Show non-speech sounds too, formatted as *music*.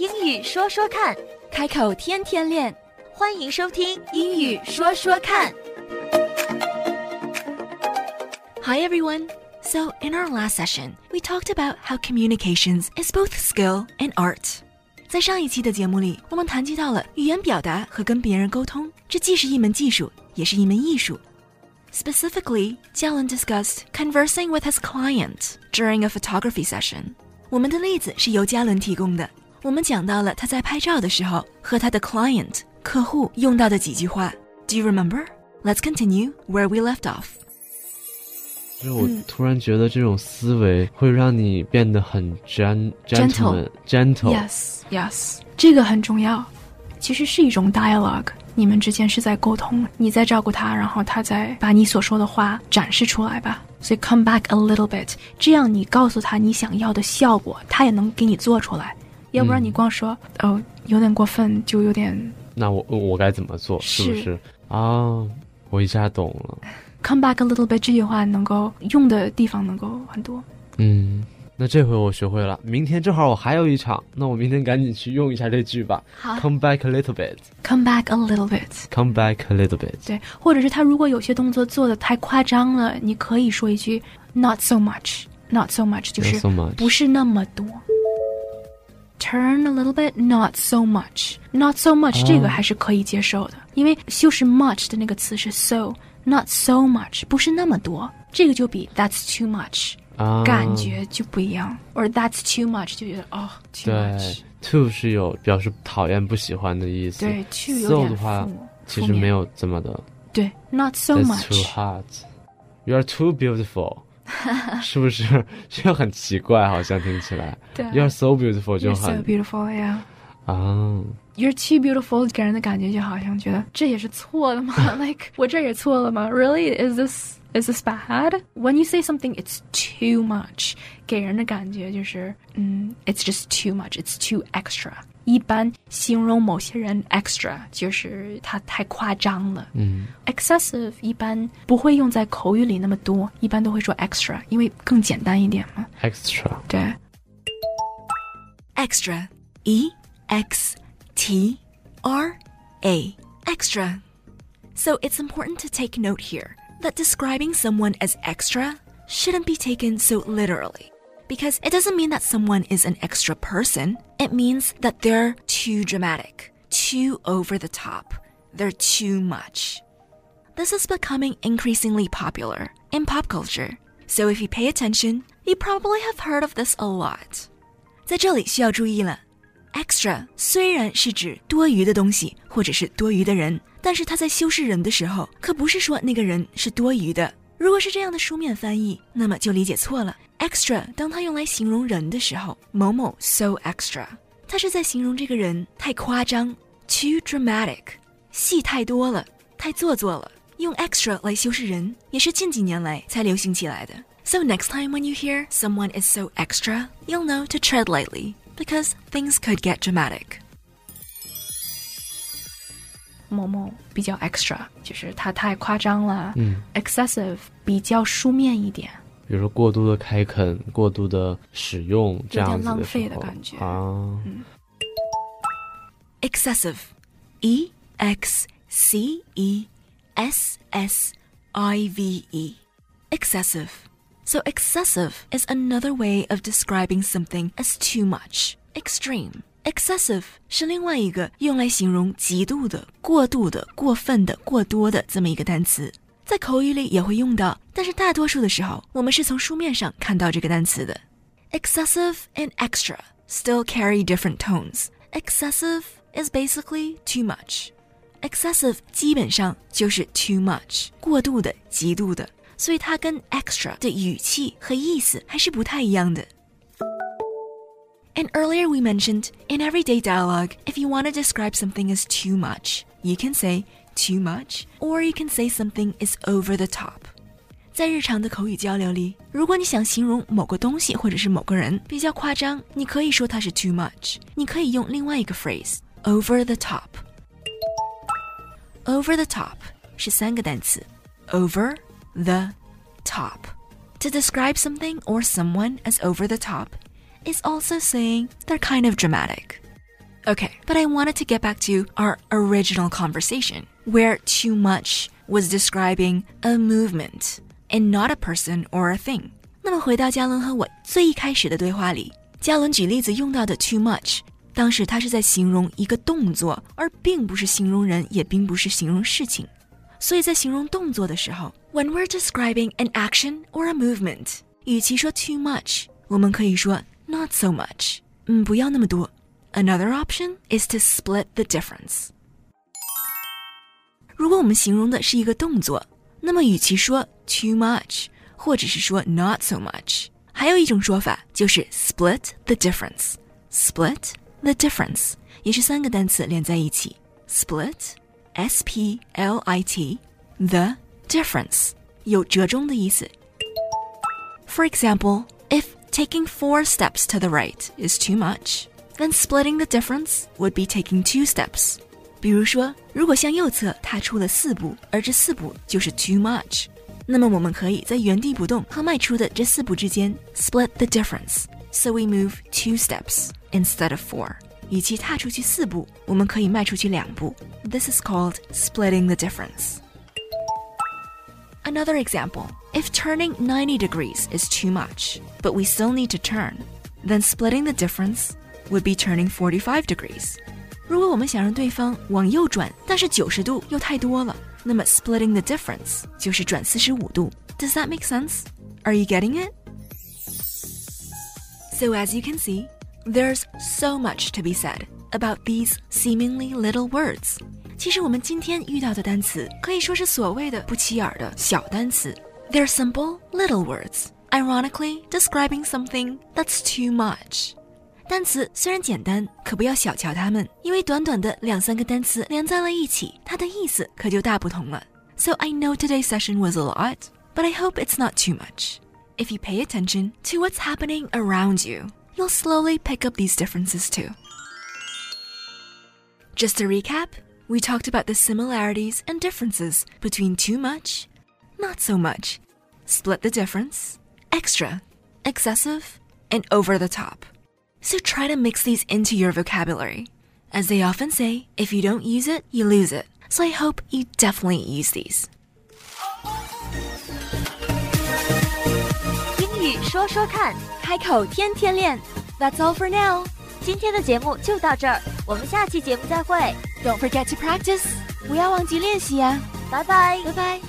英语说说看，开口天天练。欢迎收听英语说说看。Hi everyone. So in our last session, we talked about how communications is both skill and art. 在上一期的节目里，我们谈及到了语言表达和跟别人沟通，这既是一门技术，也是一门艺术。Specifically, Jalen discussed conversing with his client during a photography session. 我们的例子是由佳伦提供的。我们讲到了他在拍照的时候和他的 client 客户用到的几句话。Do you remember? Let's continue where we left off. 就是我突然觉得这种思维会让你变得很 gen gentleman gentle。Yes, yes，这个很重要。其实是一种 dialogue，你们之间是在沟通，你在照顾他，然后他在把你所说的话展示出来吧。所以 come back a little bit，这样你告诉他你想要的效果，他也能给你做出来。要不然你光说、哦有点过分，就有点那我我该怎么做？是不是是啊？我一下懂了。come back a little bit 这句话能够用的地方能够很多。嗯，那这回我学会了。明天正好我还有一场，那我明天赶紧去用一下这句吧。好 Come back a little bit. come back a little bit。Come back a little bit. 对，或者是他如果有些动作做的太夸张了，你可以说一句 not so much，not so much，就是 Not much 不是那么多。Turn a little bit, not so much, not so much，、哦这个还是可以接受的，因为修饰 much 的那个词是 so，not so much，不是那么多，这个就比 that's too much、啊，感觉就不一样，or that's too much 就觉得哦 too 对 much， ，too 是有表示讨厌、不喜欢的意思。对，too 有 so 点的话负负面其实没有这么的。对，not so That's much too hot. You are too beautiful. *laughs* 是不是？这个很奇怪，好像听起来。对 You are *laughs* so beautiful 就 You're so 很 beautiful, yeah. 啊， You're too beautiful 给人的感觉就好像觉得这也是错的吗？Like *laughs* 我这也错了吗？Really? Is this is this bad? When you say something, it's too much，给人的感觉就是嗯，it's just too much. It's too extra. 一般形容某些人 extra 就是他太夸张了。嗯 Excessive 一般不会用在口语里那么多，一般都会说 extra，因为更简单一点嘛。 ，extra。对。 Extra. E X T R A. Extra. So it's important to take note here that describing someone as extra shouldn't be taken so literally. Because it doesn't mean that someone is an extra person. It means that they're too dramatic, too over the top, they're too much. This is becoming increasingly popular in pop culture. So if you pay attention, you probably have heard of this a lot. 在这里需要注意了，extra 虽然是指多余的东西或者是多余的人，但是它在修饰人的时候，可不是说那个人是多余的。 如果是这样的书面翻译，那么就理解错了。extra 当它用来形容人的时候，某某 so extra，它是在形容这个人太夸张，too dramatic，戏太多了，太做作了。用 extra 来修饰人，也是近几年来才流行起来的。So next time when you hear someone is so extra, you'll know to tread lightly because things could get dramatic. 某某比较 extra，就是他太夸张了。嗯 excessive 比较书面一点。比如说过度的开垦、过度的使用这样子浪时候费的感觉啊。 Excessive. E X C E S S I V E. Excessive. So excessive is another way of describing something as too much, extreme. Excessive 是另外一个用来形容极度的、过度的、过分的、过多的这么一个单词，在口语里也会用到，但是大多数的时候，我们是从书面上看到这个单词的。Excessive and extra still carry different tones. Excessive is basically too much. Excessive 基本上就是 too much，过度的、极度的，所以它跟 extra 的语气和意思还是不太一样的。And earlier we mentioned in everyday dialogue, if you want to describe something as too much, you can say too much, or you can say something is over the top. 在日常的口语交流里，如果你想形容某个东西或者是某个人比较夸张，你可以说它是 too much。你可以用另外一个 phrase over the top。over the top 是三个单词，over the top。To describe something or someone as over the top is also saying they're kind of dramatic. Okay, but I wanted to get back to our original conversation, where too much was describing a movement and not a person or a thing. 那么回到佳伦和我最一开始的对话里，佳伦举例子用到的 too much，当时他是在形容一个动作，而并不是形容人，也并不是形容事情。所以在形容动作的时候，when we're describing an action or a movement，与其说 too much，我们可以说 not so much，嗯，不要那么多。Another option is to split the difference。如果我们形容的是一个动作，那么与其说 too much，或者是说 not so much，还有一种说法就是 split the difference。split the difference 也是三个单词连在一起，split S P L I T the difference 有折中的意思。For example, if taking four steps to the right is too much, then splitting the difference would be taking two steps. 比如说，如果向右侧踏出了四步，而这四步就是 too much，那么我们可以在原地不动和迈出的这四步之间 split the difference, so we move two steps instead of four. 与其踏出去四步，我们可以迈出去两步。This is called splitting the difference. Another example: if turning 90 degrees is too much, but we still need to turn, then splitting the difference would be turning 45 degrees. 如果我们想让对方往右转，但是九十度又太多了，那么 splitting the difference 就是转四十五度。Does that make sense? Are you getting it? So as you can see, there's so much to be said about these seemingly little words. 其实我们今天遇到的单词可以说是所谓的不起眼的小单词。They're simple little words, ironically describing something that's too much. 单词虽然简单，可不要小瞧它们，因为短短的两三个单词连在了一起，它的意思可就大不同了。So I know today's session was a lot, but I hope it's not too much. If you pay attention to what's happening around you, you'll slowly pick up these differences too. Just to recap, we talked about the similarities and differences between too much, not so much, split the difference, extra, excessive, and over the top. So try to mix these into your vocabulary. As they often say, if you don't use it, you lose it. So I hope you definitely use these. 英语说说看，开口天天练. That's all for now. 今天的节目就到这儿，我们下期节目再会， Don't forget to practice. 不要忘记练习呀。拜拜。拜拜。